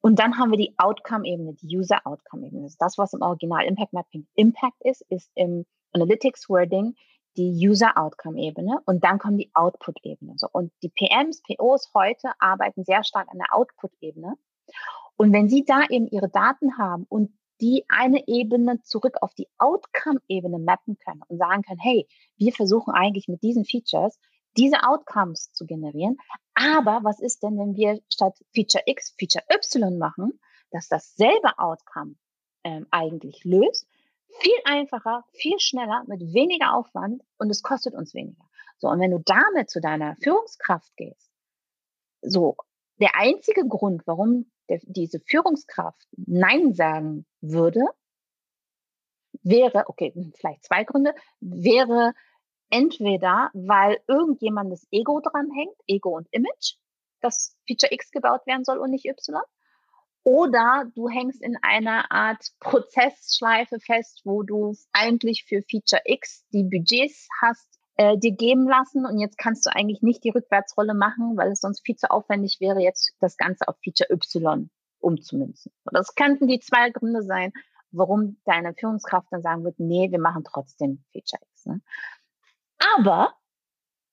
Und dann haben wir die Outcome-Ebene, die User-Outcome-Ebene. Das, was im Original Impact Mapping Impact ist, ist im Analytics Wording die User-Outcome-Ebene und dann kommt die Output-Ebene. So, und die PMs, POs heute arbeiten sehr stark an der Output-Ebene. Und wenn sie da eben ihre Daten haben und die eine Ebene zurück auf die Outcome-Ebene mappen können und sagen können, hey, wir versuchen eigentlich mit diesen Features diese Outcomes zu generieren. Aber was ist denn, wenn wir statt Feature X Feature Y machen, dass dasselbe Outcome ähm, eigentlich löst? Viel einfacher, viel schneller, mit weniger Aufwand und es kostet uns weniger. So, und wenn du damit zu deiner Führungskraft gehst, so, der einzige Grund, warum der, diese Führungskraft Nein sagen würde, wäre, okay, vielleicht zwei Gründe, wäre, Entweder, weil irgendjemandes Ego dranhängt, Ego und Image, dass Feature X gebaut werden soll und nicht Y. Oder du hängst in einer Art Prozessschleife fest, wo du eigentlich für Feature X die Budgets hast äh, dir geben lassen und jetzt kannst du eigentlich nicht die Rückwärtsrolle machen, weil es sonst viel zu aufwendig wäre, jetzt das Ganze auf Feature Y umzumünzen. Das könnten die zwei Gründe sein, warum deine Führungskraft dann sagen wird, nee, wir machen trotzdem Feature X. Ne? Aber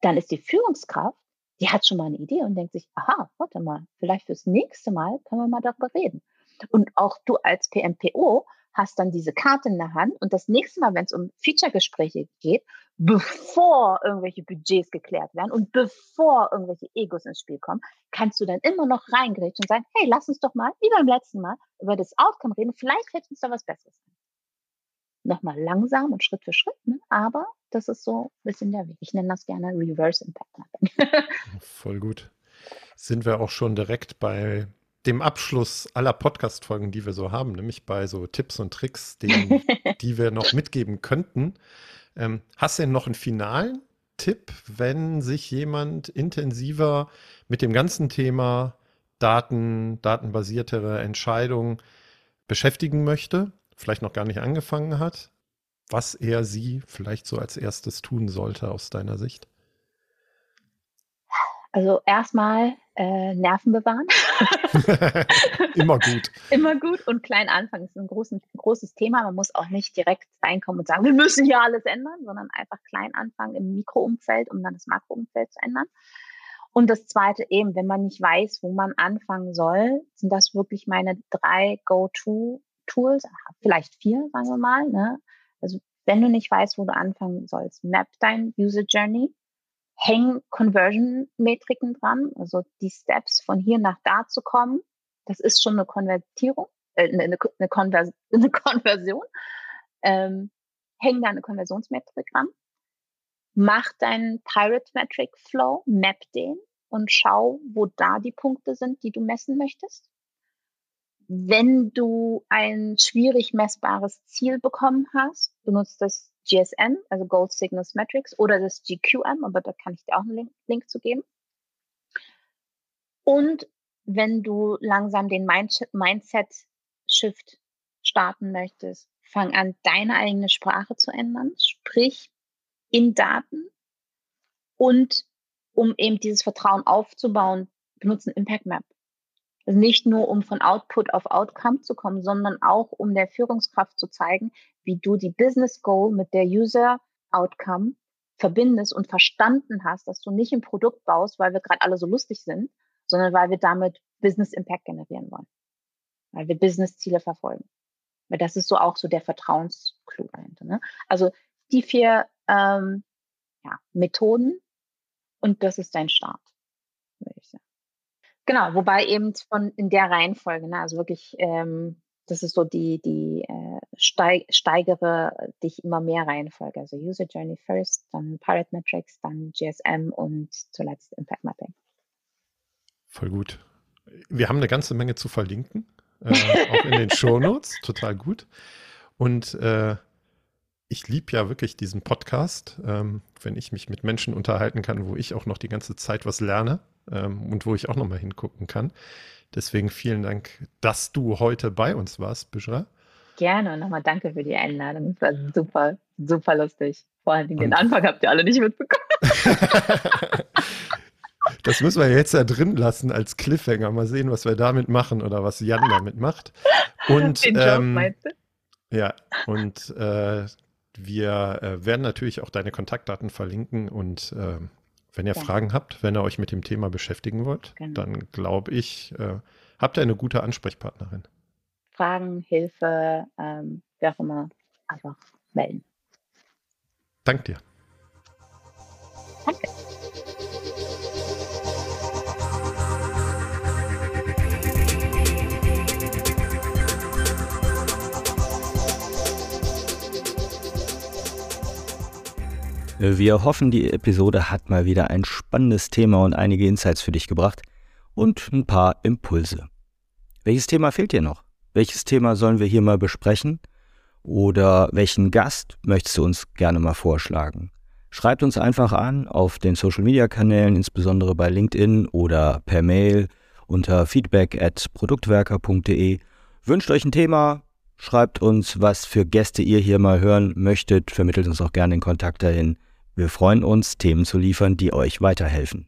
dann ist die Führungskraft, die hat schon mal eine Idee und denkt sich, aha, warte mal, vielleicht fürs nächste Mal können wir mal darüber reden. Und auch du als PMPO hast dann diese Karte in der Hand und das nächste Mal, wenn es um Feature-Gespräche geht, bevor irgendwelche Budgets geklärt werden und bevor irgendwelche Egos ins Spiel kommen, kannst du dann immer noch reingrätschen und sagen, hey, lass uns doch mal, wie beim letzten Mal, über das Outcome reden, vielleicht fällt uns da was Besseres ein nochmal langsam und Schritt für Schritt, ne? aber das ist so ein bisschen der Weg. Ich nenne das gerne Reverse Impact Mapping. Voll gut. sind wir auch schon direkt bei dem Abschluss aller Podcast-Folgen, die wir so haben, nämlich bei so Tipps und Tricks, den, die wir noch mitgeben könnten. Ähm, hast du denn noch einen finalen Tipp, wenn sich jemand intensiver mit dem ganzen Thema Daten, datenbasiertere Entscheidungen beschäftigen möchte, vielleicht noch gar nicht angefangen hat, was er sie vielleicht so als erstes tun sollte aus deiner Sicht? Also erstmal äh, Nerven bewahren. Immer gut. Immer gut und klein anfangen. Das ist ein, großen, großes Thema. Man muss auch nicht direkt reinkommen und sagen, wir müssen hier alles ändern, sondern einfach klein anfangen im Mikroumfeld, um dann das Makroumfeld zu ändern. Und das zweite eben, wenn man nicht weiß, wo man anfangen soll, sind das wirklich meine drei Go-To-Tools, vielleicht vier, sagen wir mal. Ne? Also wenn du nicht weißt, wo du anfangen sollst, map dein User Journey, hängen Conversion-Metriken dran, also die Steps von hier nach da zu kommen. Das ist schon eine Konvertierung, äh, eine, eine, Konvers eine Konversion. Ähm, häng da eine Konversionsmetrik dran. Mach deinen Pirate Metric Flow, map den und schau, wo da die Punkte sind, die du messen möchtest. Wenn du ein schwierig messbares Ziel bekommen hast, benutzt das GSM, also Gold Signals Metrics, oder das GQM, aber da kann ich dir auch einen Link, Link zu geben. Und wenn du langsam den Mindset-Shift starten möchtest, fang an, deine eigene Sprache zu ändern, sprich in Daten und um eben dieses Vertrauen aufzubauen, benutzen Impact Map. Also nicht nur, um von Output auf Outcome zu kommen, sondern auch, um der Führungskraft zu zeigen, wie du die Business Goal mit der User Outcome verbindest und verstanden hast, dass du nicht ein Produkt baust, weil wir gerade alle so lustig sind, sondern weil wir damit Business Impact generieren wollen. Weil wir Business Ziele verfolgen. Weil das ist so auch so der Vertrauensclou dahinter. Ne? Also die vier ähm, ja, Methoden und das ist dein Start. Genau, wobei eben von in der Reihenfolge, ne, also wirklich, ähm, das ist so die, die äh, steig, steigere dich immer mehr Reihenfolge. Also User Journey first, dann Pirate Metrics, dann GSM und zuletzt Impact Mapping. Voll gut. Wir haben eine ganze Menge zu verlinken, äh, auch in den Show Notes, total gut. Und äh, ich liebe ja wirklich diesen Podcast, ähm, wenn ich mich mit Menschen unterhalten kann, wo ich auch noch die ganze Zeit was lerne ähm, und wo ich auch noch mal hingucken kann. Deswegen vielen Dank, dass du heute bei uns warst, Bishra. Gerne und nochmal danke für die Einladung. Es war super, super lustig. Vor allem den Anfang habt ihr alle nicht mitbekommen. das müssen wir jetzt ja drin lassen als Cliffhanger. Mal sehen, was wir damit machen oder was Jan damit macht. Und, den Job, ähm, meinst du? Ja, und äh, wir äh, werden natürlich auch deine Kontaktdaten verlinken und äh, wenn ihr ja. Fragen habt, wenn ihr euch mit dem Thema beschäftigen wollt, genau. dann glaube ich, äh, habt ihr eine gute Ansprechpartnerin. Fragen, Hilfe, ähm, wer auch immer, einfach melden. Dank dir. Danke. Wir hoffen, die Episode hat mal wieder ein spannendes Thema und einige Insights für dich gebracht und ein paar Impulse. Welches Thema fehlt dir noch? Welches Thema sollen wir hier mal besprechen? Oder welchen Gast möchtest du uns gerne mal vorschlagen? Schreibt uns einfach an auf den Social Media Kanälen, insbesondere bei LinkedIn oder per Mail unter feedback at produktwerker.de. Wünscht euch ein Thema, schreibt uns, was für Gäste ihr hier mal hören möchtet, vermittelt uns auch gerne den Kontakt dahin. Wir freuen uns, Themen zu liefern, die euch weiterhelfen.